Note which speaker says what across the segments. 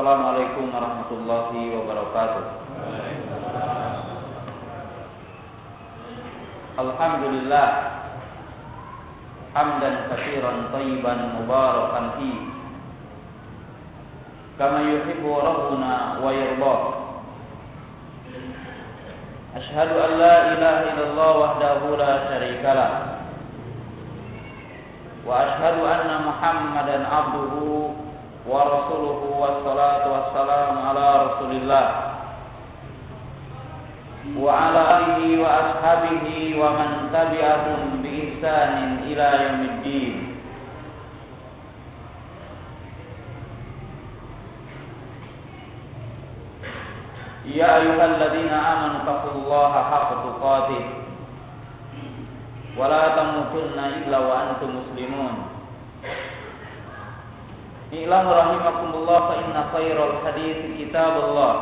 Speaker 1: Assalamualaikum warahmatullahi wabarakatuh. Alhamdulillah hamdan katsiran tayyiban mubarakan fi kama yuhibbu rabbuna wa yarda. Ashhadu an la ilaha illallah wahdahu la syarika lah. Wa ashhadu anna Muhammadan abduhu wa rasuluhu wassalatu wassalamu ala rasulillah. Wa ala alihi wa ashabihi wa man tabi'ahum bi ihsanin ila yaumiddin. Ya ayyuhalladzina amanu taqullaha haqqa tuqatih. Wa la tamutunna illa wa antum muslimun I'lam rahimakumullah fa inna khairal hadits kitabullah.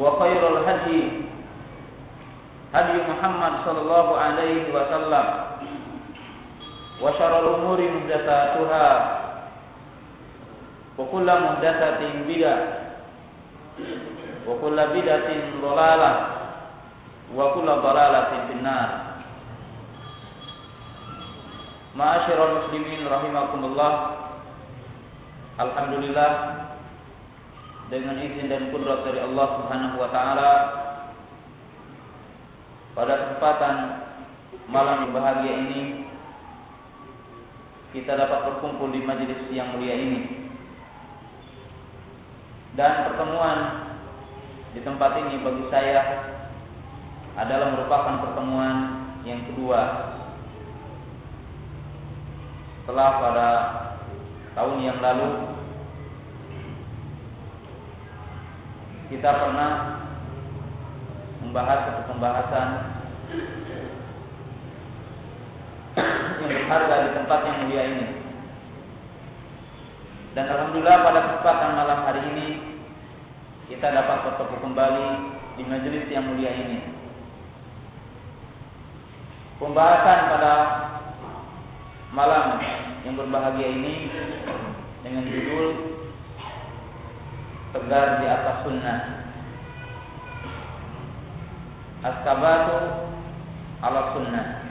Speaker 1: Wa khairal hadi hadi Muhammad sallallahu alaihi wasallam. Wa syarrul umuri muhdatsatuha wa kullu muhdatsatin bid'ah. Wa kullu bid'atin Ma'asyiral muslimin rahimakumullah. Alhamdulillah dengan izin dan kudrat dari Allah Subhanahu wa taala pada kesempatan malam yang bahagia ini kita dapat berkumpul di majelis yang mulia ini. Dan pertemuan di tempat ini bagi saya adalah merupakan pertemuan yang kedua setelah pada tahun yang lalu kita pernah membahas satu pembahasan yang berharga di tempat yang mulia ini. Dan alhamdulillah pada kesempatan malam hari ini kita dapat bertemu kembali di majelis yang mulia ini. Pembahasan pada malam yang berbahagia ini dengan judul Tegar di atas sunnah. As-sabatu ala sunnah.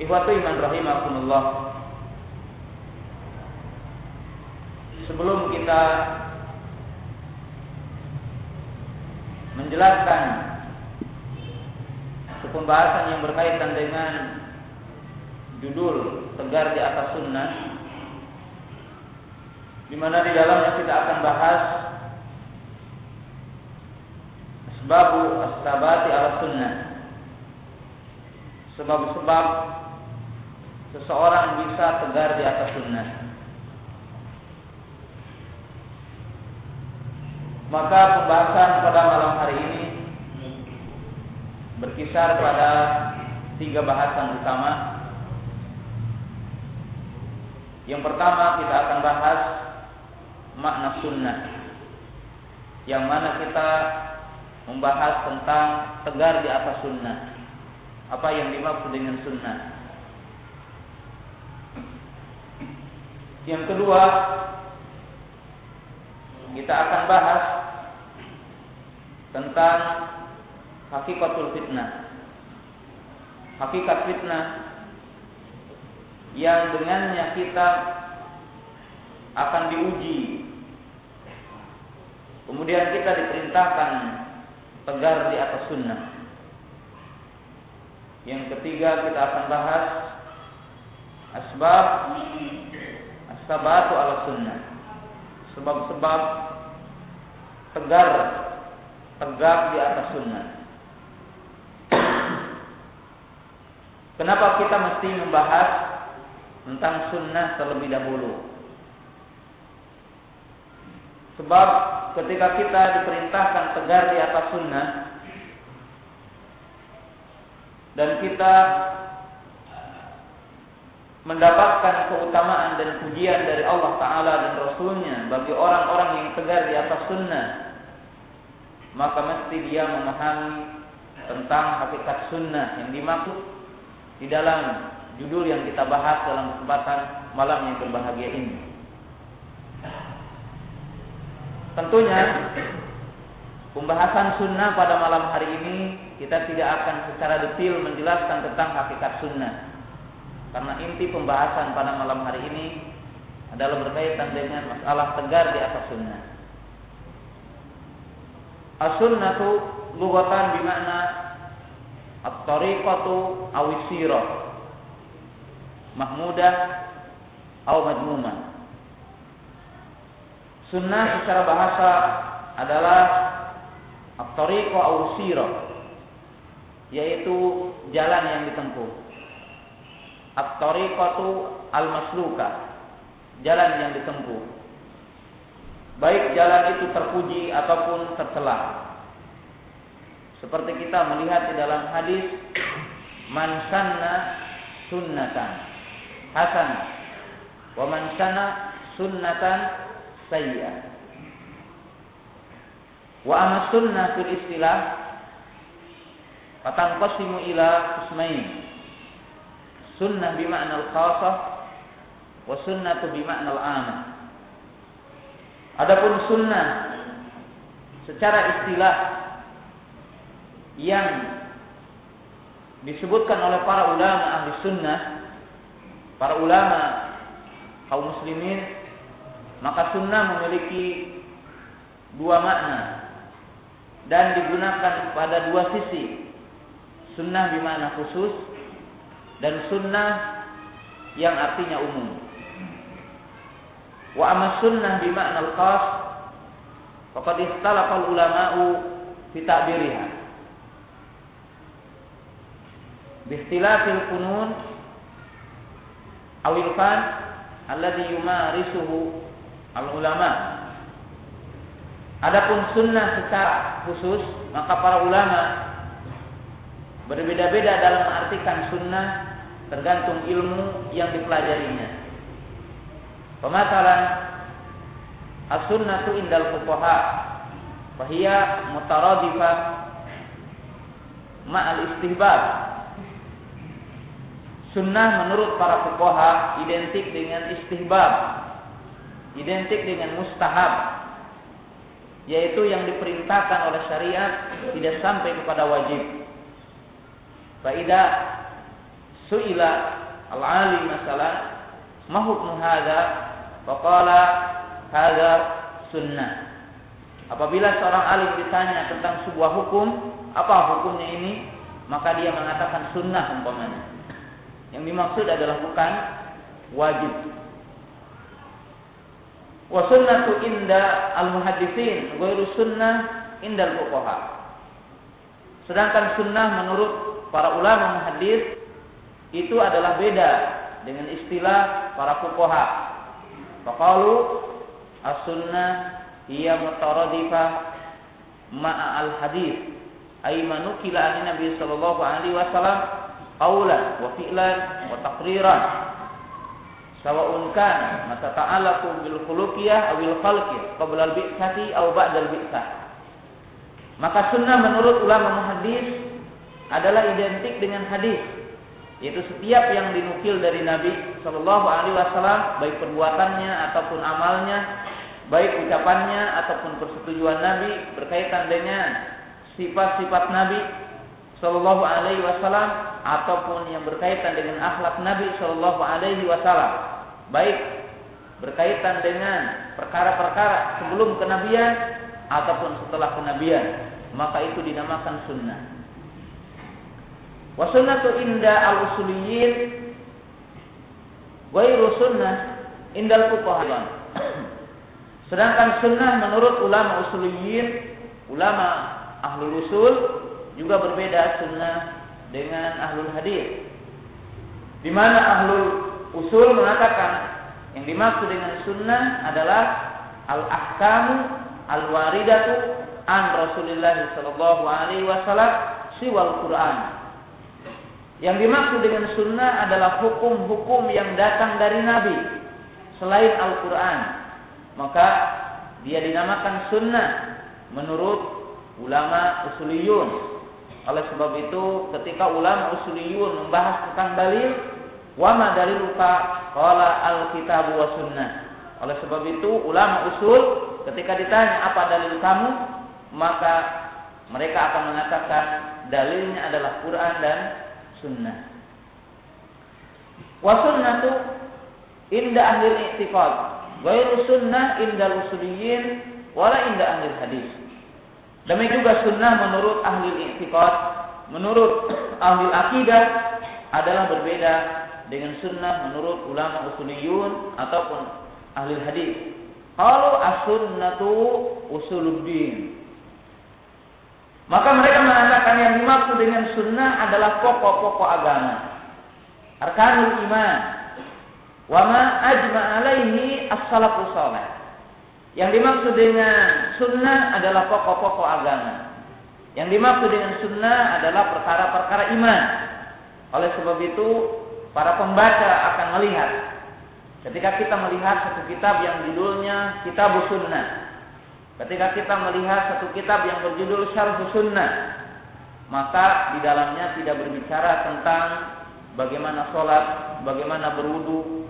Speaker 1: Ikhwatu iman rahimakumullah. Sebelum kita menjelaskan pembahasan yang berkaitan dengan judul tegar di atas sunnah di mana di dalamnya kita akan bahas sebab asbabati ala sunnah. Sebab-sebab seseorang bisa tegar di atas sunnah. Maka pembahasan pada malam hari ini berkisar pada tiga bahasan utama yang pertama kita akan bahas makna sunnah. Yang mana kita membahas tentang tegar di atas sunnah. Apa yang dimaksud dengan sunnah? Yang kedua, kita akan bahas tentang hakikatul fitnah. Hakikat fitnah yang dengannya kita akan diuji. Kemudian kita diperintahkan tegar di atas sunnah. Yang ketiga kita akan bahas asbab asbabatu ala sunnah. Sebab-sebab tegar tegak di atas sunnah. Kenapa kita mesti membahas tentang sunnah terlebih dahulu. Sebab ketika kita diperintahkan tegar di atas sunnah dan kita mendapatkan keutamaan dan pujian dari Allah Ta'ala dan Rasulnya bagi orang-orang yang tegar di atas sunnah maka mesti dia memahami tentang hakikat sunnah yang dimaksud di dalam judul yang kita bahas dalam kesempatan malam yang berbahagia ini. Tentunya pembahasan sunnah pada malam hari ini kita tidak akan secara detail menjelaskan tentang hakikat sunnah. Karena inti pembahasan pada malam hari ini adalah berkaitan dengan masalah tegar di atas sunnah. As-sunnatu lughatan bimakna at-tariqatu aw sirah mahmudah atau madmumah. Sunnah secara bahasa adalah at-tariqa aw yaitu jalan yang ditempuh. At-tariqatu al-masluka, jalan yang ditempuh. Baik jalan itu terpuji ataupun tercela. Seperti kita melihat di dalam hadis man sanna sunnatan hasan wa man sanna sunnatan sayyi'ah. Wa amma sunnah fil istilah fatanqasimu ila qismain. Sunnah bima'na al-khasah wa sunnatu bima'na al-'amah. Adapun sunnah secara istilah yang disebutkan oleh para ulama ahli sunnah, para ulama kaum muslimin, maka sunnah memiliki dua makna dan digunakan pada dua sisi. Sunnah bermakna khusus dan sunnah yang artinya umum. Wa amma sunnah bimakna al-khas faqad ikhtalafa al-ulama'u fi ta'biriha. Biikhtilafil funun awil fan alladhi yumarisuhu al-ulama. Adapun sunnah secara khusus, maka para ulama berbeda-beda dalam mengartikan sunnah tergantung ilmu yang dipelajarinya. Pematalan as-sunnatu indal fuqaha fahiya mutaradifah ma'al istihbab. Sunnah menurut para fuqaha identik dengan istihbab, identik dengan mustahab, yaitu yang diperintahkan oleh syariat tidak sampai kepada wajib. Faidah suila al-alim masalah mahukmu hadza Faqala hadza sunnah. Apabila seorang alim ditanya tentang sebuah hukum, apa hukumnya ini? Maka dia mengatakan sunnah umpamanya. Yang dimaksud adalah bukan wajib. Wa sunnatu inda al-muhaddisin, ghairu sunnah inda al-fuqaha. Sedangkan sunnah menurut para ulama muhaddis itu adalah beda dengan istilah para fuqaha. Faqalu as-sunnah hiya mutaradifah ma'a al-hadis ay manukila an Nabi sallallahu alaihi wasallam qawlan wa fi'lan wa taqriran. Sawa'un kana mata ta'allaqu bil khuluqiyah aw bil khalqiyah qabla al bi'sati aw ba'da al bi'sah. Maka sunnah menurut ulama muhaddis adalah identik dengan hadis yaitu setiap yang dinukil dari Nabi Shallallahu Alaihi Wasallam baik perbuatannya ataupun amalnya baik ucapannya ataupun persetujuan Nabi berkaitan dengan sifat-sifat Nabi Shallallahu Alaihi Wasallam ataupun yang berkaitan dengan akhlak Nabi Shallallahu Alaihi Wasallam baik berkaitan dengan perkara-perkara sebelum kenabian ataupun setelah kenabian maka itu dinamakan sunnah Wa sunnatu inda al-usuliyin ghairu sunnah indal fuqaha. Sedangkan sunnah menurut ulama usuliyin, ulama ahlul usul juga berbeda sunnah dengan ahlul hadis. Di mana ahlul usul mengatakan yang dimaksud dengan sunnah adalah al-ahkamu al-waridatu an Rasulullah sallallahu alaihi wasallam siwal Quran yang dimaksud dengan sunnah adalah hukum-hukum yang datang dari Nabi selain Al-Quran. Maka dia dinamakan sunnah menurut ulama usuliyun. Oleh sebab itu ketika ulama usuliyun membahas tentang dalil, Wa ma daliluka qala al-kitab wa sunnah. Oleh sebab itu ulama usul ketika ditanya apa dalil kamu, maka mereka akan mengatakan dalilnya adalah Quran dan sunnah. Wa sunnatu inda ahli i'tiqad, ghairu sunnah inda usuliyin wala inda ahli hadis. Demikian juga sunnah menurut ahli i'tiqad, menurut ahli akidah adalah berbeda dengan sunnah menurut ulama usuliyun ataupun ahli hadis. Kalau as-sunnatu usuluddin. Maka mereka mengatakan yang dimaksud dengan sunnah adalah pokok-pokok agama. Arkanul iman. Wa ma ajma as-salafus salih. Yang dimaksud dengan sunnah adalah pokok-pokok agama. Yang dimaksud dengan sunnah adalah perkara-perkara iman. Oleh sebab itu, para pembaca akan melihat ketika kita melihat satu kitab yang judulnya Kitab Sunnah Ketika kita melihat satu kitab yang berjudul Syarh Sunnah, maka di dalamnya tidak berbicara tentang bagaimana sholat, bagaimana berwudu,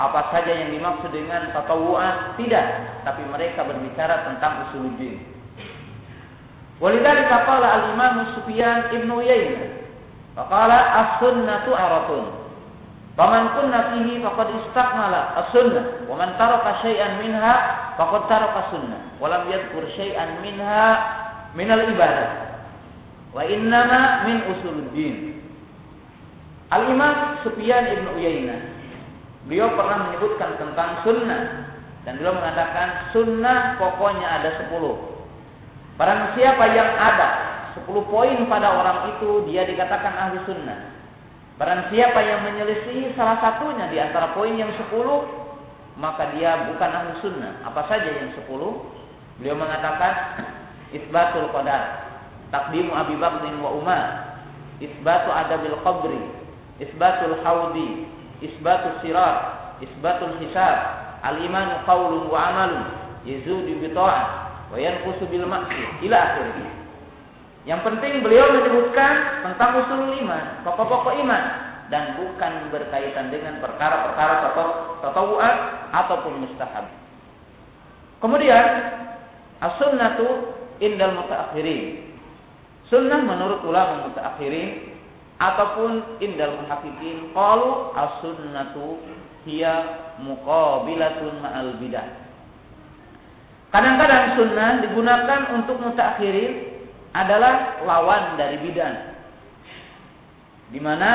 Speaker 1: apa saja yang dimaksud dengan tatawuan, tidak. Tapi mereka berbicara tentang usuluddin. Walidhalika qala al-Imam Sufyan Ibnu Uyainah, faqala as-sunnatu aratun. Faman kunna fihi faqad istakmala as-sunnah wa man taraka syai'an minha faqad taraka sunnah wa lam yadhkur syai'an minha min al-ibadah. Wa innama min usuluddin. Al-Imam Sufyan Ibn Uyainah beliau pernah menyebutkan tentang sunnah dan beliau mengatakan sunnah pokoknya ada sepuluh. Barang siapa yang ada sepuluh poin pada orang itu dia dikatakan ahli sunnah. Barang siapa yang menyelisihi salah satunya di antara poin yang sepuluh, maka dia bukan ahli sunnah. Apa saja yang sepuluh? Beliau mengatakan isbatul qadar, takdimu Abi Bakrin wa Umar, isbatu adabil qabri, isbatul haudi, isbatul sirat, isbatul hisab, al-imanu qawlun wa amalun, yazudu bi ta'ah wa yanqusu bil ma'siyah ila akhirih. Yang penting beliau menyebutkan tentang usul iman, pokok-pokok iman dan bukan berkaitan dengan perkara-perkara tatawu'at ataupun mustahab. Kemudian as-sunnatu indal mutaakhirin. Sunnah menurut ulama mutaakhirin ataupun indal muhaqqiqin qalu as-sunnatu hiya muqabilatun ma'al bidah. Kadang-kadang sunnah digunakan untuk mutaakhirin adalah lawan dari bidan. Di mana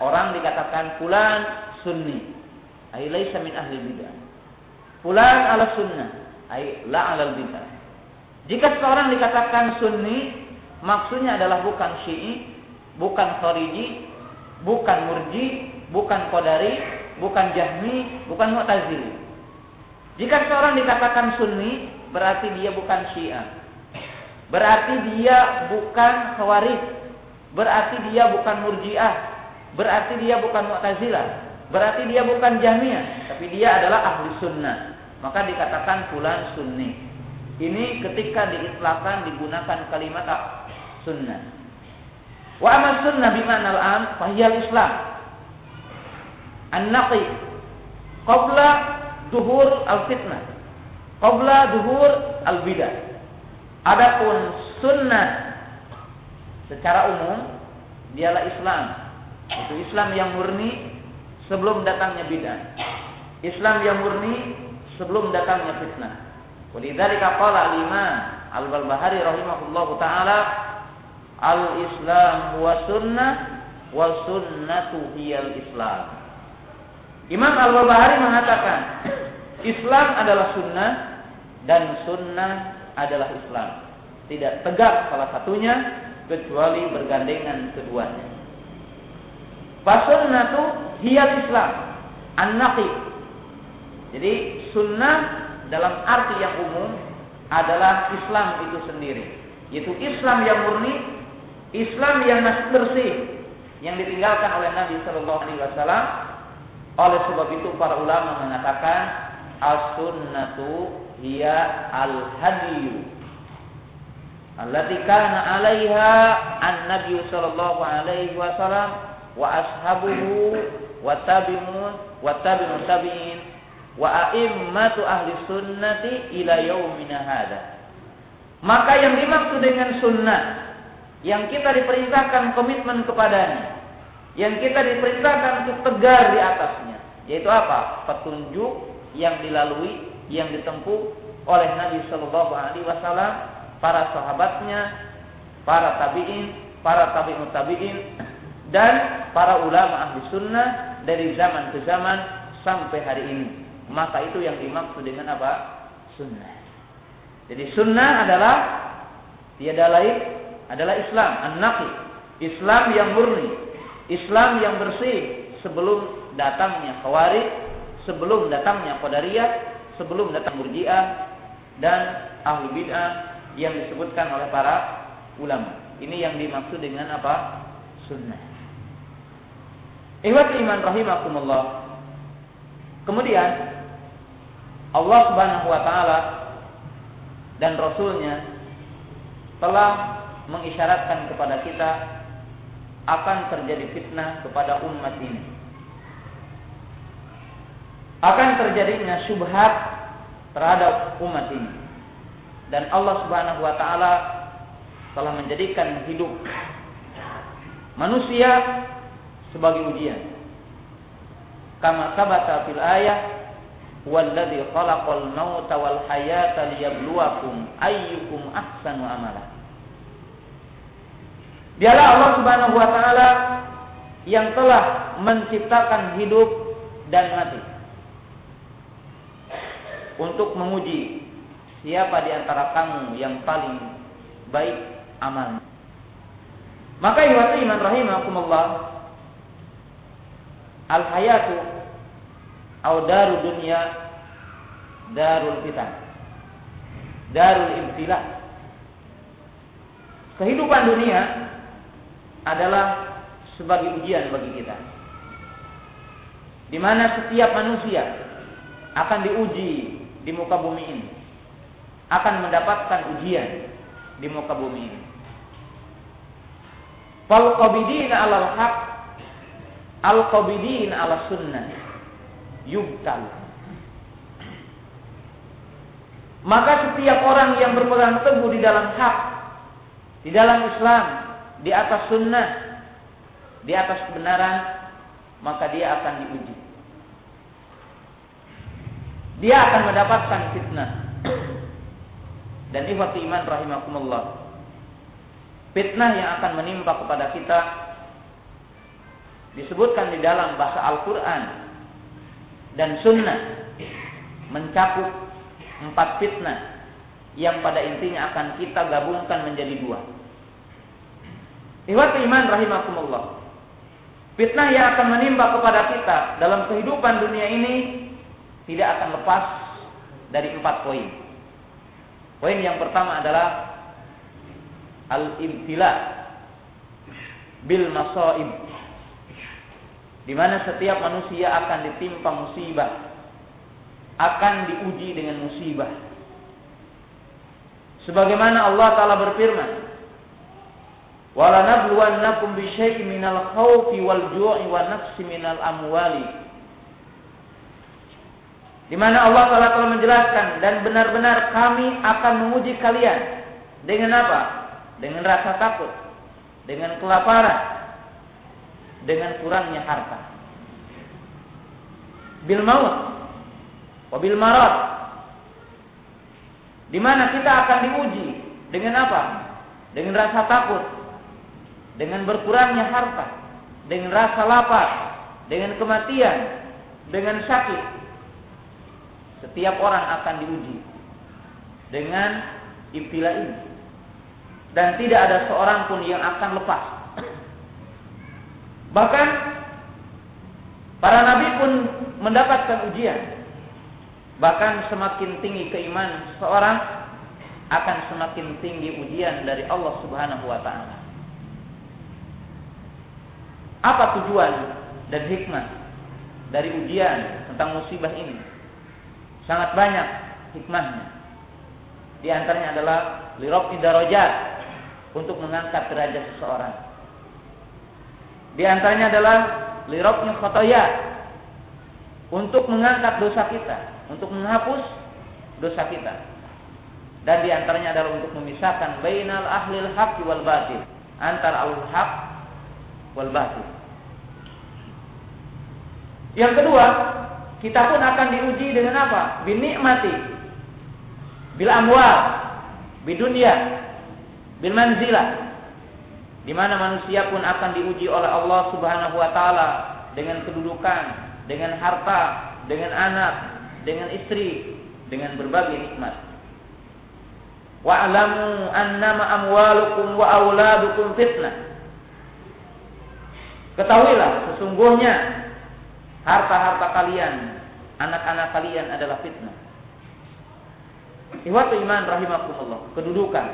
Speaker 1: orang dikatakan fulan sunni, ai laisa min ahli bidah. Fulan ala sunnah, ai la ala bidah. Jika seorang dikatakan sunni, maksudnya adalah bukan syi'i, bukan khariji, bukan murji, bukan qadari, bukan jahmi, bukan mu'tazili. Jika seorang dikatakan sunni, berarti dia bukan syiah Berarti dia bukan khawarij. Berarti dia bukan murjiah. Berarti dia bukan mu'tazilah. Berarti dia bukan jahmiyah. Tapi dia adalah ahli sunnah. Maka dikatakan fulan sunni. Ini ketika diitlahkan digunakan kalimat sunnah. Wa amal sunnah bimana al-am fahiyal islam. An-naqi qabla duhur al-fitnah. Qabla duhur al-bidah. Adapun sunnah secara umum dialah Islam. Itu Islam yang murni sebelum datangnya bidah. Islam yang murni sebelum datangnya fitnah. Walidzalika qala al-Imam Al-Barbahari rahimahullahu taala al-Islam huwa sunnah wa sunnatu hiyal Islam. Imam Al-Barbahari mengatakan Islam adalah sunnah dan sunnah adalah Islam. Tidak tegak salah satunya kecuali bergandengan keduanya. Fasunnatu hiyal Islam. An-naqi. Jadi sunnah dalam arti yang umum adalah Islam itu sendiri. Yaitu Islam yang murni, Islam yang masih bersih, yang ditinggalkan oleh Nabi Shallallahu Alaihi Wasallam. Oleh sebab itu para ulama mengatakan as-sunnatu hiya al-hadiyu allati kana 'alaiha an-nabiy sallallahu alaihi wasallam wa ashabuhu wa tabi'un wa tabi'un tabi'in wa a'immatu ahli sunnati ila yaumina hada. Maka yang dimaksud dengan sunnah yang kita diperintahkan komitmen kepadanya, yang kita diperintahkan untuk tegar di atasnya, yaitu apa? Petunjuk yang dilalui, yang ditempuh oleh Nabi Shallallahu Alaihi Wasallam, para sahabatnya, para tabiin, para tabiun tabiin, dan para ulama ahli sunnah dari zaman ke zaman sampai hari ini. Maka itu yang dimaksud dengan apa? Sunnah. Jadi sunnah adalah tiada lain adalah Islam, an-naqi. Islam yang murni, Islam yang bersih sebelum datangnya khawarij, sebelum datangnya qadariyah, sebelum datang murji'ah dan ahli bid'ah yang disebutkan oleh para ulama. Ini yang dimaksud dengan apa? Sunnah. Ihwat iman rahimakumullah. Kemudian Allah Subhanahu wa taala dan rasulnya telah mengisyaratkan kepada kita akan terjadi fitnah kepada umat ini. Akan terjadinya syubhat terhadap umat ini. Dan Allah Subhanahu wa taala telah menjadikan hidup manusia sebagai ujian. Kama sabata fil ayah walladzi khalaqal mauta wal hayata liyabluwakum ayyukum ahsanu amala. Dialah Allah Subhanahu wa taala yang telah menciptakan hidup dan mati. Untuk menguji siapa di antara kamu yang paling baik amal. Maka iwati iman rahimakumullah al hayatu atau darul dunia darul fitan darul ibtila kehidupan dunia adalah sebagai ujian bagi kita. Di mana setiap manusia akan diuji di muka bumi ini. Akan mendapatkan ujian di muka bumi ini. Fal qabidina alal haq al-qabidin ala sunnah yubtal. Maka setiap orang yang berpegang teguh di dalam hak, di dalam Islam, di atas sunnah, di atas kebenaran, maka dia akan diuji. Dia akan mendapatkan fitnah. Dan ikhwati iman rahimakumullah. Fitnah yang akan menimpa kepada kita disebutkan di dalam bahasa Al-Quran dan Sunnah mencakup empat fitnah yang pada intinya akan kita gabungkan menjadi dua. Ikhwat iman rahimakumullah. Fitnah yang akan menimpa kepada kita dalam kehidupan dunia ini tidak akan lepas dari empat poin. Poin yang pertama adalah al-ibtila bil masaib di mana setiap manusia akan ditimpa musibah, akan diuji dengan musibah. Sebagaimana Allah Taala berfirman, "Walanabluwannakum bisyai'in minal khawfi wal ju'i wa nafsi minal amwali." Di mana Allah Taala telah menjelaskan dan benar-benar kami akan menguji kalian dengan apa? Dengan rasa takut, dengan kelaparan, dengan kurangnya harta. Bil maut wa bil marad. Di mana kita akan diuji dengan apa? Dengan rasa takut, dengan berkurangnya harta, dengan rasa lapar, dengan kematian, dengan sakit. Setiap orang akan diuji dengan ibtila ini. Dan tidak ada seorang pun yang akan lepas Bahkan para nabi pun mendapatkan ujian. Bahkan semakin tinggi keimanan seorang akan semakin tinggi ujian dari Allah Subhanahu wa taala. Apa tujuan dan hikmah dari ujian tentang musibah ini? Sangat banyak hikmahnya. Di antaranya adalah lirab darajat untuk mengangkat derajat seseorang Di antaranya adalah liroknya khotoya untuk mengangkat dosa kita, untuk menghapus dosa kita. Dan di antaranya adalah untuk memisahkan bainal ahlil haq wal batil, antara al haq wal batil. Yang kedua, kita pun akan diuji dengan apa? Binikmati. Bil amwal, bidunya, bil manzilah, di mana manusia pun akan diuji oleh Allah Subhanahu wa taala dengan kedudukan, dengan harta, dengan anak, dengan istri, dengan berbagai nikmat. Wa'lamu annama amwalukum wa auladukum fitnah. Ketahuilah sesungguhnya harta-harta kalian, anak-anak kalian adalah fitnah. Ihwatu iman rahimakumullah, kedudukan,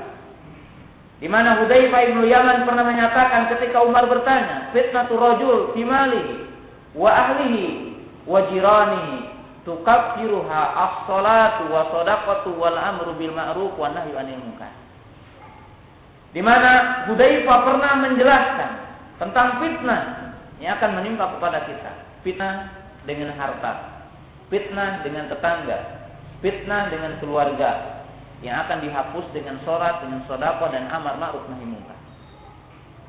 Speaker 1: di mana Hudzaifah bin Yaman pernah menyatakan ketika Umar bertanya, fitnatu rajul fi malihi wa ahlihi wa jiranihi tukaffiruha as-salatu wa sadaqatu wal amru bil ma'ruf wa nahyu 'anil munkar. Di mana Hudzaifah pernah menjelaskan tentang fitnah yang akan menimpa kepada kita. Fitnah dengan harta, fitnah dengan tetangga, fitnah dengan keluarga, yang akan dihapus dengan sholat, dengan sodako dan amar ma'ruf nahi munkar.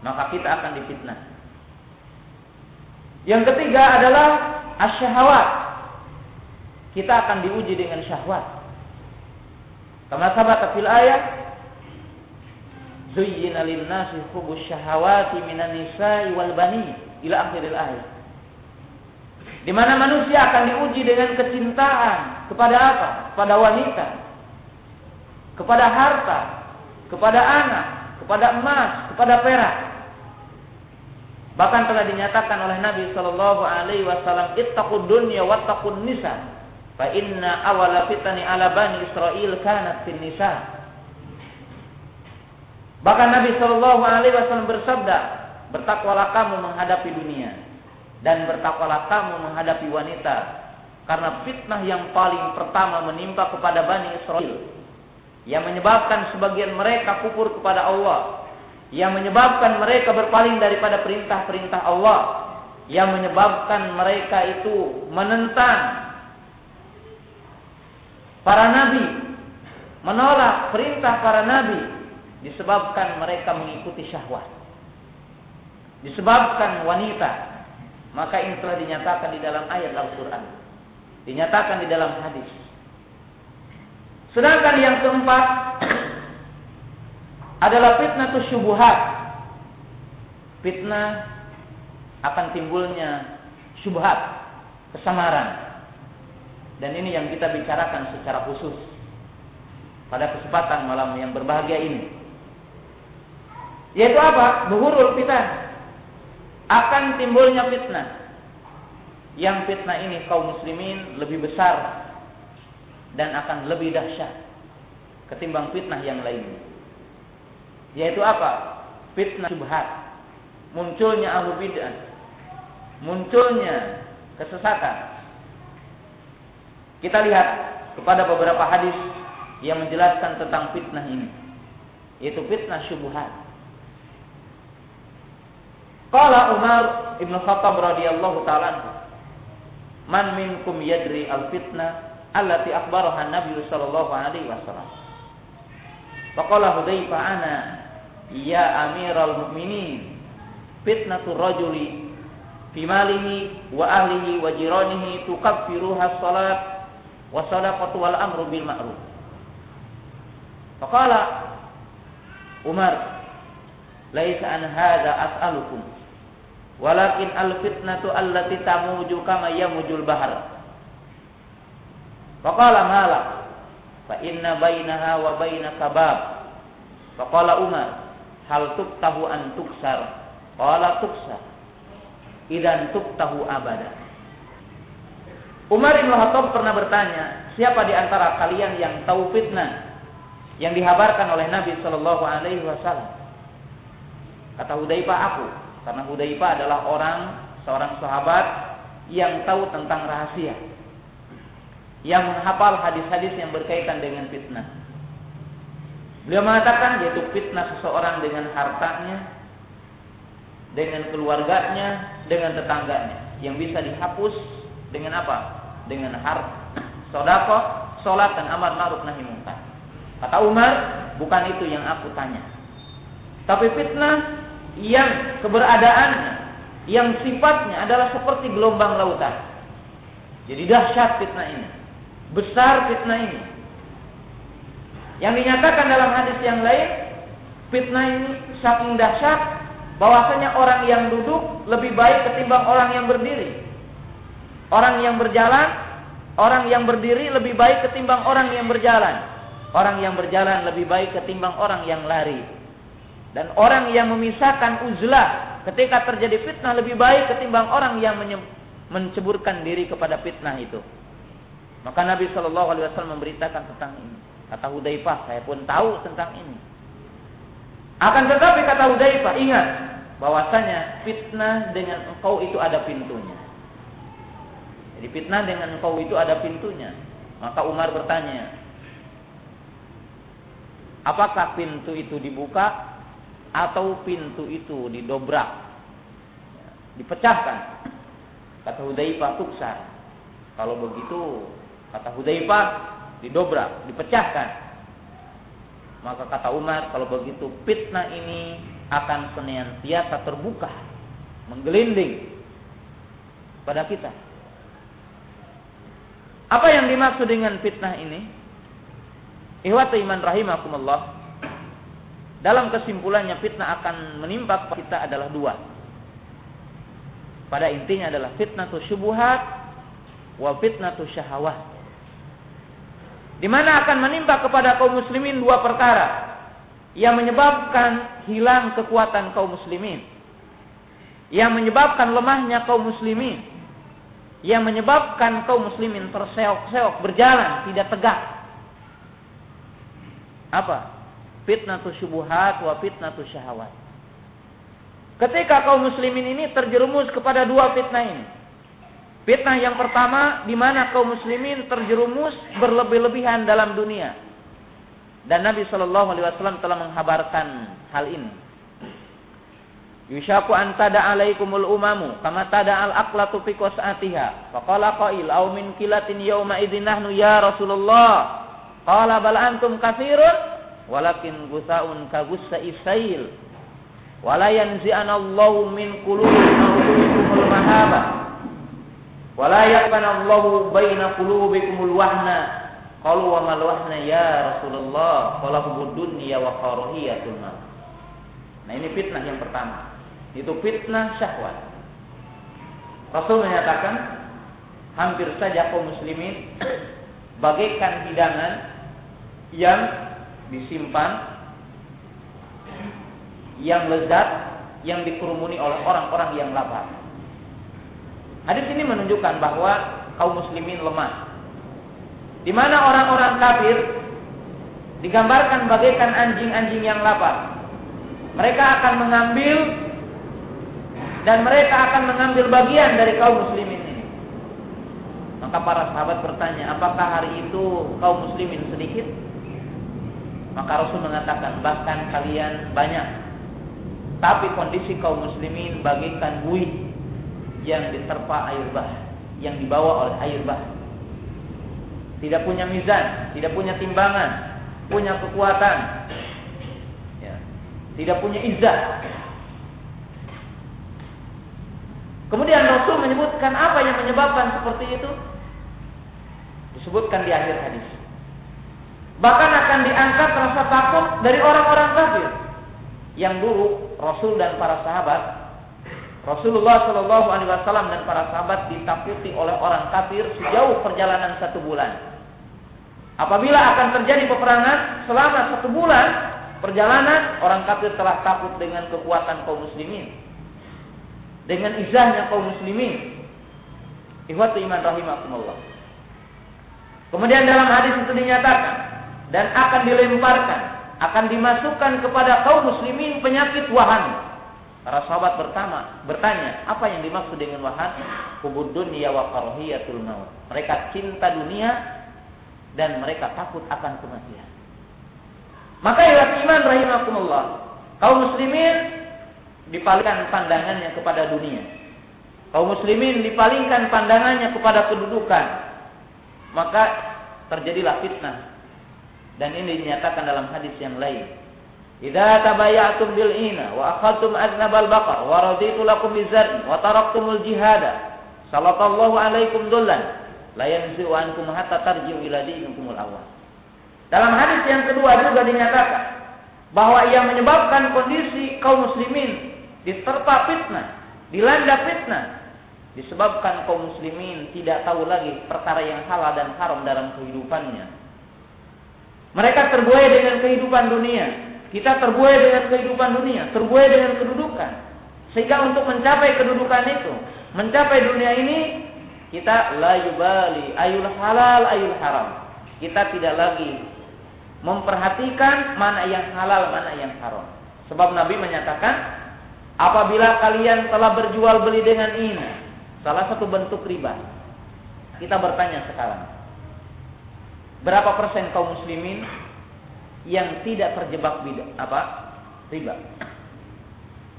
Speaker 1: Maka kita akan difitnah. Yang ketiga adalah asyahawat. Kita akan diuji dengan syahwat. Kama sabat fil ayat Zuyyina lin-nasi hubus syahawati minan nisa'i wal bani ila akhiril ayat. Di mana manusia akan diuji dengan kecintaan kepada apa? Kepada wanita, kepada harta, kepada anak, kepada emas, kepada perak. Bahkan telah dinyatakan oleh Nabi Shallallahu Alaihi Wasallam, "Ittaqud dunya wattaqun nisa." Fa inna awala fitani ala bani Israel kanat fin nisa. Bahkan Nabi Shallallahu Alaihi Wasallam bersabda, bertakwalah kamu menghadapi dunia dan bertakwalah kamu menghadapi wanita, karena fitnah yang paling pertama menimpa kepada bani Israel. Yang menyebabkan sebagian mereka kufur kepada Allah, yang menyebabkan mereka berpaling daripada perintah-perintah Allah, yang menyebabkan mereka itu menentang para nabi, menolak perintah para nabi. Disebabkan mereka mengikuti syahwat. Disebabkan wanita, maka ini telah dinyatakan di dalam ayat Al-Qur'an. Dinyatakan di dalam hadis Sedangkan yang keempat adalah fitnah syubuhat. Fitnah akan timbulnya syubhat, kesamaran. Dan ini yang kita bicarakan secara khusus pada kesempatan malam yang berbahagia ini. Yaitu apa? Buhurul fitnah. Akan timbulnya fitnah. Yang fitnah ini kaum muslimin lebih besar dan akan lebih dahsyat ketimbang fitnah yang lainnya. Yaitu apa? Fitnah subhat. Munculnya ahlu bid'ah. Munculnya kesesatan. Kita lihat kepada beberapa hadis yang menjelaskan tentang fitnah ini. Yaitu fitnah syubhat. Qala Umar Ibn Khattab radhiyallahu taala Man minkum yadri al-fitnah allati akhbaraha Nabi sallallahu alaihi wasallam. Faqala Hudzaifah ana ya Amiral Mukminin fitnatu rajuli fi malihi wa ahlihi wa jiranihi tukaffiruha salat wa sadaqatu wal amru bil ma'ruf. Faqala Umar laisa an hadza as'alukum walakin al fitnatu allati tamuju kama yamujul bahar Faqala malak fa inna bainaha wa bainaka bab. Faqala Umar hal tuktahu an tuksar. Qala tuksar. Idan tuktahu abada. Umar bin Khattab pernah bertanya, siapa di antara kalian yang tahu fitnah yang dihabarkan oleh Nabi Shallallahu Alaihi Wasallam? Kata Hudayfa aku, karena Hudayfa adalah orang seorang sahabat yang tahu tentang rahasia yang menghafal hadis-hadis yang berkaitan dengan fitnah. Beliau mengatakan yaitu fitnah seseorang dengan hartanya, dengan keluarganya, dengan tetangganya. Yang bisa dihapus dengan apa? Dengan harta, sodako, sholat dan amar ma'ruf nahi munkar. Kata Umar, bukan itu yang aku tanya. Tapi fitnah yang keberadaannya, yang sifatnya adalah seperti gelombang lautan. Jadi dahsyat fitnah ini. Besar fitnah ini. Yang dinyatakan dalam hadis yang lain, fitnah ini saking dahsyat bahwasanya orang yang duduk lebih baik ketimbang orang yang berdiri. Orang yang berjalan, orang yang berdiri lebih baik ketimbang orang yang berjalan. Orang yang berjalan lebih baik ketimbang orang yang lari. Dan orang yang memisahkan uzlah ketika terjadi fitnah lebih baik ketimbang orang yang menceburkan diri kepada fitnah itu. Maka Nabi Shallallahu Alaihi Wasallam memberitakan tentang ini. Kata Hudzaifah, saya pun tahu tentang ini. Akan tetapi kata Hudzaifah, ingat bahwasanya fitnah dengan engkau itu ada pintunya. Jadi fitnah dengan engkau itu ada pintunya. Maka Umar bertanya, apakah pintu itu dibuka atau pintu itu didobrak, dipecahkan. Kata Hudzaifah tuksar. Kalau begitu, kata Hudzaifah didobrak, dipecahkan. Maka kata Umar, kalau begitu fitnah ini akan senantiasa terbuka, menggelinding pada kita. Apa yang dimaksud dengan fitnah ini? Ihwat iman rahimakumullah. Dalam kesimpulannya fitnah akan menimpa kita adalah dua. Pada intinya adalah fitnah tu syubuhat wa fitnah tu syahwat. Di mana akan menimpa kepada kaum muslimin dua perkara yang menyebabkan hilang kekuatan kaum muslimin. Yang menyebabkan lemahnya kaum muslimin. Yang menyebabkan kaum muslimin terseok-seok, berjalan, tidak tegak. Apa? Fitnatu syubuhat wa fitnatu syahwat. Ketika kaum muslimin ini terjerumus kepada dua fitnah ini. Fitnah yang pertama di mana kaum muslimin terjerumus berlebih-lebihan dalam dunia. Dan Nabi Shallallahu alaihi wasallam telah menghabarkan hal ini. Yushaku an tada alaikumul umamu kama tada al aqlatu fi qasatiha. Faqala qail aw min kilatin yawma idzin nahnu ya Rasulullah. Qala bal antum katsirun walakin gusaun ka gusa isail wala yanzi'anallahu min qulubikum mahaba. Wala yaqbanallahu baina qulubikumul wahna. Qalu wa mal wahna ya Rasulullah? Qala hubud dunya wa karahiyatul maut. Nah ini fitnah yang pertama. Itu fitnah syahwat. Rasul menyatakan hampir saja kaum muslimin bagaikan hidangan yang disimpan yang lezat yang dikerumuni oleh orang-orang yang lapar. Hadis ini menunjukkan bahwa kaum muslimin lemah. Di mana orang-orang kafir digambarkan bagaikan anjing-anjing yang lapar. Mereka akan mengambil dan mereka akan mengambil bagian dari kaum muslimin ini. Maka para sahabat bertanya, apakah hari itu kaum muslimin sedikit? Maka Rasul mengatakan bahkan kalian banyak. Tapi kondisi kaum muslimin bagaikan buih yang diterpa air bah, yang dibawa oleh air bah. Tidak punya mizan, tidak punya timbangan, punya kekuatan. Ya. Tidak punya izah. Kemudian Rasul menyebutkan apa yang menyebabkan seperti itu? Disebutkan di akhir hadis. Bahkan akan diangkat rasa takut dari orang-orang kafir. Yang dulu Rasul dan para sahabat Rasulullah Shallallahu Alaihi Wasallam dan para sahabat ditakuti oleh orang kafir sejauh perjalanan satu bulan. Apabila akan terjadi peperangan selama satu bulan perjalanan, orang kafir telah takut dengan kekuatan kaum muslimin, dengan izahnya kaum muslimin. Ikhwatu iman rahimakumullah. Kemudian dalam hadis itu dinyatakan dan akan dilemparkan, akan dimasukkan kepada kaum muslimin penyakit wahan. Para sahabat bertanya, bertanya, apa yang dimaksud dengan wahan? Hubud dunia wa karahiyatul maut. Mereka cinta dunia dan mereka takut akan kematian. Maka ya iman rahimakumullah. Kaum muslimin dipalingkan pandangannya kepada dunia. Kaum muslimin dipalingkan pandangannya kepada kedudukan. Maka terjadilah fitnah. Dan ini dinyatakan dalam hadis yang lain. Idza tabayatum bil ina wa akhadtum adnabal baqar wa raditu lakum bizar'i wa taraktumul jihada sallallahu alaikum dullan la yanzu ankum hatta tarji'u ila dinikumul awal. Dalam hadis yang kedua juga dinyatakan bahwa ia menyebabkan kondisi kaum muslimin diterpa fitnah, dilanda fitnah disebabkan kaum muslimin tidak tahu lagi perkara yang halal dan haram dalam kehidupannya. Mereka terbuai dengan kehidupan dunia, kita terbuai dengan kehidupan dunia, terbuai dengan kedudukan. Sehingga untuk mencapai kedudukan itu, mencapai dunia ini, kita la yubali ayul halal ayul haram. Kita tidak lagi memperhatikan mana yang halal, mana yang haram. Sebab Nabi menyatakan, Apabila kalian telah berjual beli dengan ini, salah satu bentuk riba. Kita bertanya sekarang, berapa persen kaum muslimin yang tidak terjebak bidah apa riba?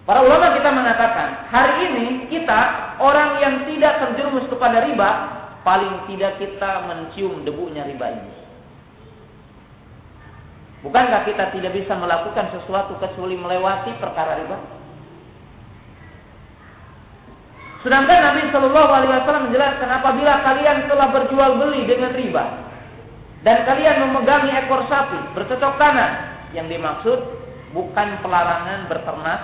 Speaker 1: Para ulama kita mengatakan, hari ini kita orang yang tidak terjerumus kepada riba, paling tidak kita mencium debunya riba ini. Bukankah kita tidak bisa melakukan sesuatu kecuali melewati perkara riba? Sedangkan Nabi Shallallahu Alaihi Wasallam menjelaskan apabila kalian telah berjual beli dengan riba dan kalian memegangi ekor sapi bercocok tanam, yang dimaksud bukan pelarangan berternak,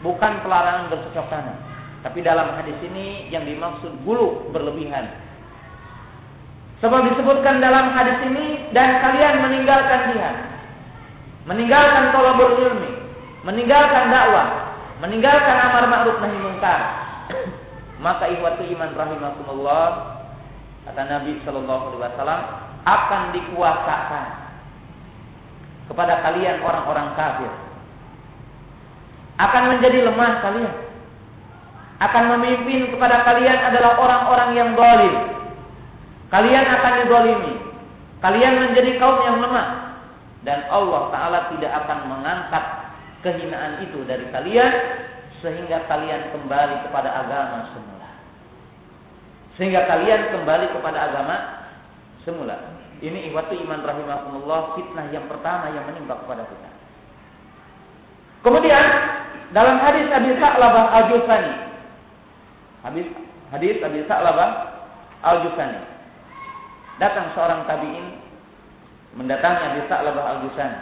Speaker 1: bukan pelarangan bercocok tanam, tapi dalam hadis ini yang dimaksud bulu berlebihan. Sebab disebutkan dalam hadis ini dan kalian meninggalkan jihad, meninggalkan tolabul ilmi, meninggalkan dakwah, meninggalkan amar ma'ruf nahi munkar. Maka ihwatu iman rahimakumullah kata Nabi Shallallahu Alaihi Wasallam akan dikuasakan kepada kalian orang-orang kafir. Akan menjadi lemah kalian. Akan memimpin kepada kalian adalah orang-orang yang dolim kalian akan didolimi kalian menjadi kaum yang lemah. Dan Allah Ta'ala tidak akan mengangkat kehinaan itu dari kalian sehingga kalian kembali kepada agama semua sehingga kalian kembali kepada agama semula. Ini iwatu iman rahimahumullah fitnah yang pertama yang menimpa kepada kita. Kemudian dalam hadis Abi Sa'labah Al-Jusani. Hadis hadis Abi Sa'labah Al-Jusani. Datang seorang tabi'in mendatangi Abi Sa'labah Al-Jusani.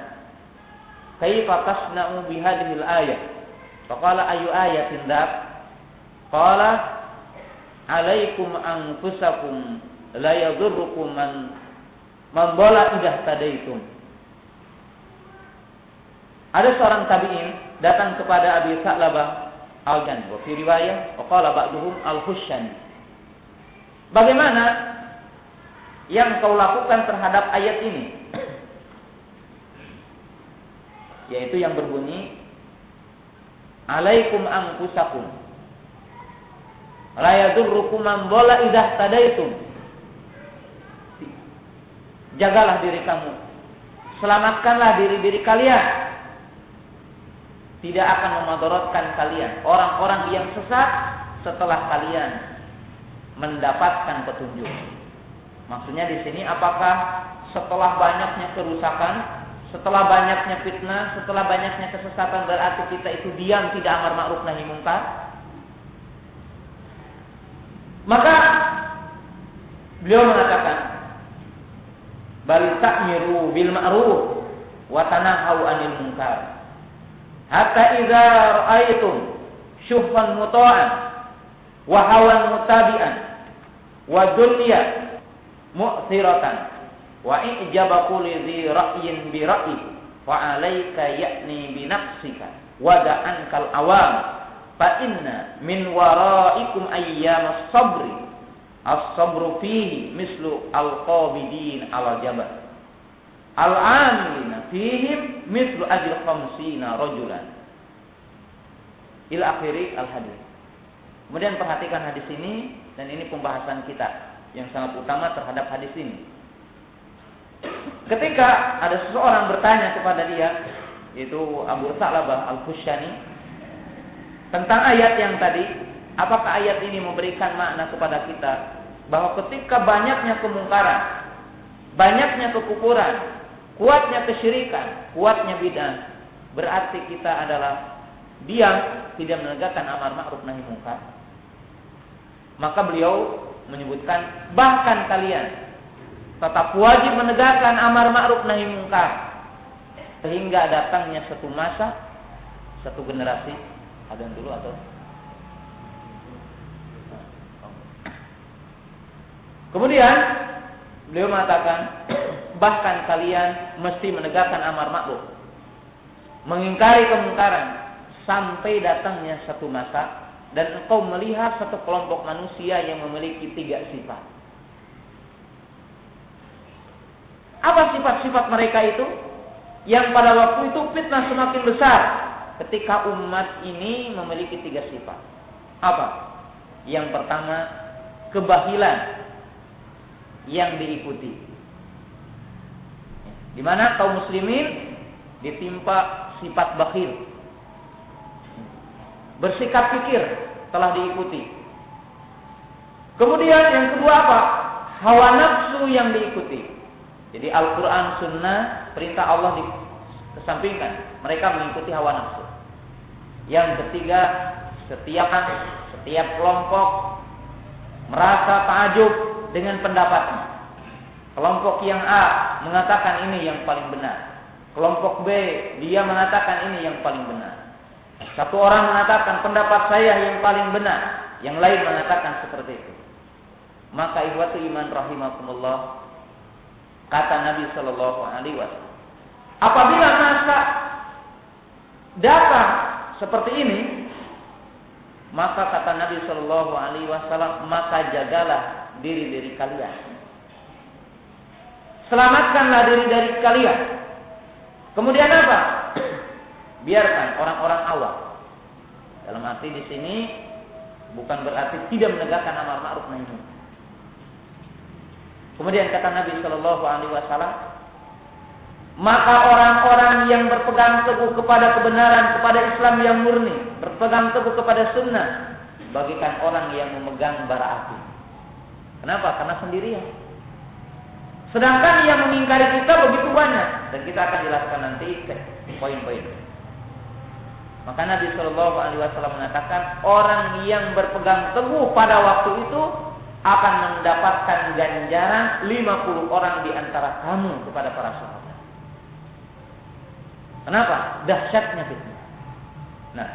Speaker 1: Kaifa tasna'u bihadhil ayat? Faqala ayu ayatin dak? Qala alaikum anfusakum la man man bola idah tadaitum. Ada seorang tabi'in datang kepada Abi Sa'labah Al-Jan. Wa fi riwayah wa qala ba'duhum al-Hushani. Bagaimana yang kau lakukan terhadap ayat ini? Yaitu yang berbunyi Alaikum anfusakum La yadurrukum man idah tadaitum. Jagalah diri kamu. Selamatkanlah diri-diri kalian. Tidak akan memadorotkan kalian. Orang-orang yang sesat setelah kalian mendapatkan petunjuk. Maksudnya di sini apakah setelah banyaknya kerusakan, setelah banyaknya fitnah, setelah banyaknya kesesatan berarti kita itu diam tidak amar ma'ruf nahi mungkar? Maka beliau mengatakan bal ta'miru bil ma'ruf wa tanahau 'anil munkar. Hatta idza ra'aytum syuhhan muta'an wa hawan mutabi'an wa dunya mu'thiratan wa ijaba kulli dhi ra'yin bi ra'yi fa 'alaika ya'ni bi nafsika wa da'ankal awam fa inna min waraikum ayyam sabri as-sabru fihi mislu al-qabidin ala jabal. Al-amilina fihim mislu ajr khamsina rajulan. Ila akhiri al-hadis. Kemudian perhatikan hadis ini dan ini pembahasan kita yang sangat utama terhadap hadis ini. Ketika ada seseorang bertanya kepada dia yaitu Abu Sa'labah Al-Khushani tentang ayat yang tadi, apakah ayat ini memberikan makna kepada kita bahwa ketika banyaknya kemungkaran, banyaknya kekufuran, kuatnya kesyirikan, kuatnya bid'ah, berarti kita adalah diam, tidak menegakkan amar ma'ruf nahi munkar. Maka beliau menyebutkan bahkan kalian tetap wajib menegakkan amar ma'ruf nahi munkar sehingga datangnya satu masa, satu generasi ada yang dulu atau Kemudian beliau mengatakan bahkan kalian mesti menegakkan amar ma'ruf mengingkari kemungkaran sampai datangnya satu masa dan engkau melihat satu kelompok manusia yang memiliki tiga sifat. Apa sifat-sifat mereka itu? Yang pada waktu itu fitnah semakin besar ketika umat ini memiliki tiga sifat. Apa? Yang pertama, kebahilan yang diikuti. Di mana kaum muslimin ditimpa sifat bakhil. Bersikap pikir telah diikuti. Kemudian yang kedua apa? Hawa nafsu yang diikuti. Jadi Al-Quran, Sunnah, perintah Allah dikesampingkan. Mereka mengikuti hawa nafsu. Yang ketiga, setiap setiap kelompok merasa takjub dengan pendapatnya. Kelompok yang A mengatakan ini yang paling benar. Kelompok B dia mengatakan ini yang paling benar. Satu orang mengatakan pendapat saya yang paling benar, yang lain mengatakan seperti itu. Maka ikhwatu iman rahimakumullah kata Nabi Shallallahu alaihi wasallam. Apabila masa datang seperti ini, maka kata Nabi Shallallahu Alaihi Wasallam, maka jagalah diri diri kalian. Selamatkanlah diri dari kalian. Kemudian apa? Biarkan orang-orang awam. Dalam arti di sini bukan berarti tidak menegakkan amar ma'ruf nahi. Kemudian kata Nabi Shallallahu Alaihi Wasallam, maka orang-orang yang berpegang teguh kepada kebenaran, kepada Islam yang murni, berpegang teguh kepada sunnah, bagikan orang yang memegang bara api. Kenapa? Karena sendirian. Sedangkan yang mengingkari kita begitu banyak dan kita akan jelaskan nanti poin-poin. Maka Nabi Shallallahu Alaihi Wasallam mengatakan orang yang berpegang teguh pada waktu itu akan mendapatkan ganjaran 50 orang di antara kamu kepada para sahabat. Kenapa? Dahsyatnya fitnah. Nah,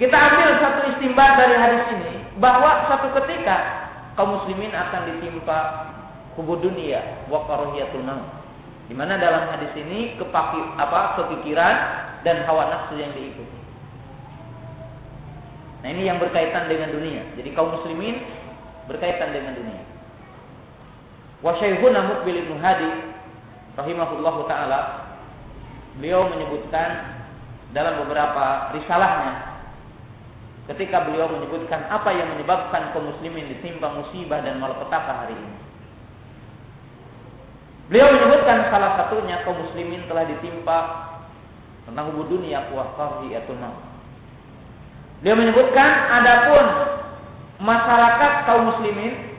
Speaker 1: kita ambil satu istimbat dari hadis ini bahwa satu ketika kaum muslimin akan ditimpa hubud dunia wa karahiyatul. Di mana dalam hadis ini kepaki, apa kepikiran dan hawa nafsu yang diikuti. Nah, ini yang berkaitan dengan dunia. Jadi kaum muslimin berkaitan dengan dunia. Wa Syekhuna Muqbil Ibnu Hadi rahimahullahu taala beliau menyebutkan dalam beberapa risalahnya ketika beliau menyebutkan apa yang menyebabkan kaum muslimin ditimpa musibah dan malapetaka hari ini. Beliau menyebutkan salah satunya kaum muslimin telah ditimpa tentang hubud dunia wa qariyatul maut. Beliau menyebutkan adapun masyarakat kaum muslimin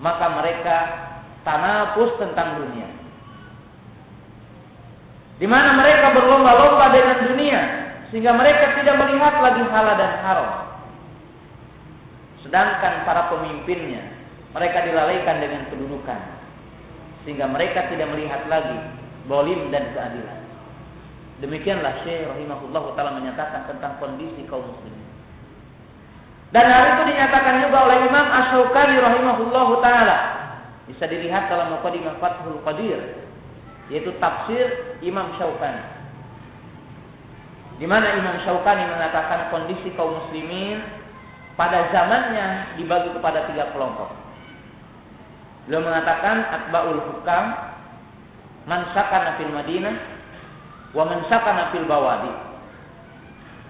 Speaker 1: maka mereka tanapus tentang dunia. Di mana mereka berlomba-lomba dengan dunia sehingga mereka tidak melihat lagi halal dan haram. Sedangkan para pemimpinnya mereka dilalaikan dengan kedudukan sehingga mereka tidak melihat lagi bolim dan keadilan. Demikianlah Syekh rahimahullah taala menyatakan tentang kondisi kaum muslimin. Dan hal itu dinyatakan juga oleh Imam Ash-Shawqani rahimahullah taala. Bisa dilihat dalam Muqaddimah Fathul Qadir yaitu tafsir Imam Syaukani. Di mana Imam Syaukani mengatakan kondisi kaum muslimin pada zamannya dibagi kepada tiga kelompok. Beliau mengatakan atbaul hukam man sakana fil Madinah wa man sakana fil bawadi.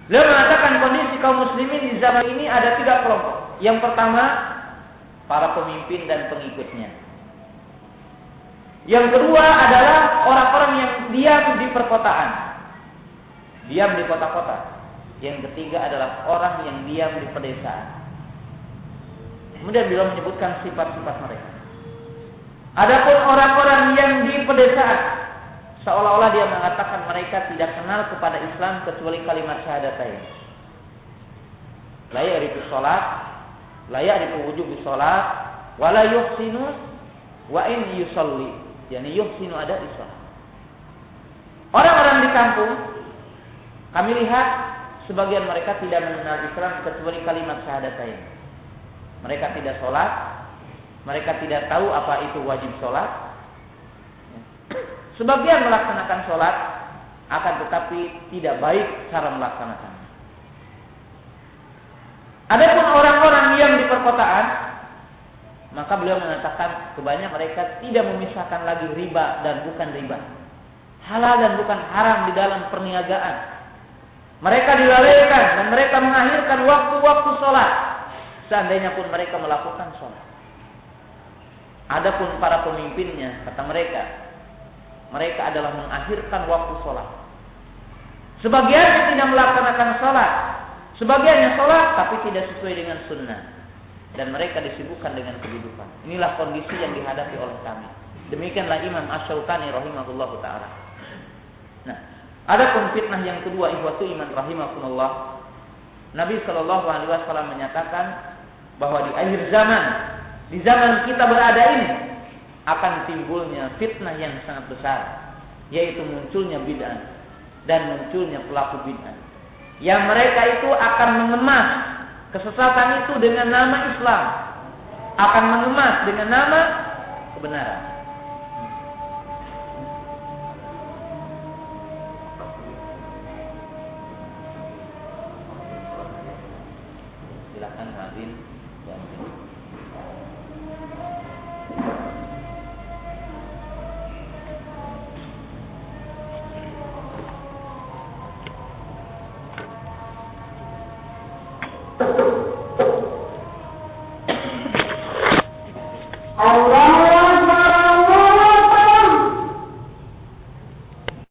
Speaker 1: Beliau mengatakan kondisi kaum muslimin di zaman ini ada tiga kelompok. Yang pertama, para pemimpin dan pengikutnya. Yang kedua adalah orang-orang yang diam di perkotaan. Diam di kota-kota. Yang ketiga adalah orang yang diam di pedesaan. Kemudian beliau menyebutkan sifat-sifat mereka. Adapun orang-orang yang di pedesaan, seolah-olah dia mengatakan mereka tidak kenal kepada Islam kecuali kalimat syahadatain. La ya'rifu sholat, la ya'rifu wujub sholat, wa la yuhsinu wa in yusalli. Yani yuhsinu ada sholat. Orang-orang di kampung, kami lihat sebagian mereka tidak mengenal Islam kecuali kalimat syahadatain. Mereka tidak sholat, mereka tidak tahu apa itu wajib sholat. Sebagian melaksanakan sholat, akan tetapi tidak baik cara melaksanakan. Adapun orang-orang yang di perkotaan, maka beliau mengatakan kebanyakan mereka tidak memisahkan lagi riba dan bukan riba. Halal dan bukan haram di dalam perniagaan. Mereka dilalaikan dan mereka mengakhirkan waktu-waktu sholat. Seandainya pun mereka melakukan sholat. Adapun para pemimpinnya, kata mereka, mereka adalah mengakhirkan waktu sholat. Sebagian tidak melaksanakan sholat, sebagiannya sholat tapi tidak sesuai dengan sunnah. Dan mereka disibukkan dengan kehidupan. Inilah kondisi yang dihadapi oleh kami. Demikianlah Imam Ash-Shawqani rahimahullah ta'ala. Nah, ada fitnah yang kedua ihwatu iman rahimahullah. Nabi Shallallahu alaihi wasallam menyatakan bahwa di akhir zaman di zaman kita berada ini akan timbulnya fitnah yang sangat besar yaitu munculnya bid'ah dan munculnya pelaku bid'ah yang mereka itu akan mengemas kesesatan itu dengan nama Islam akan mengemas dengan nama kebenaran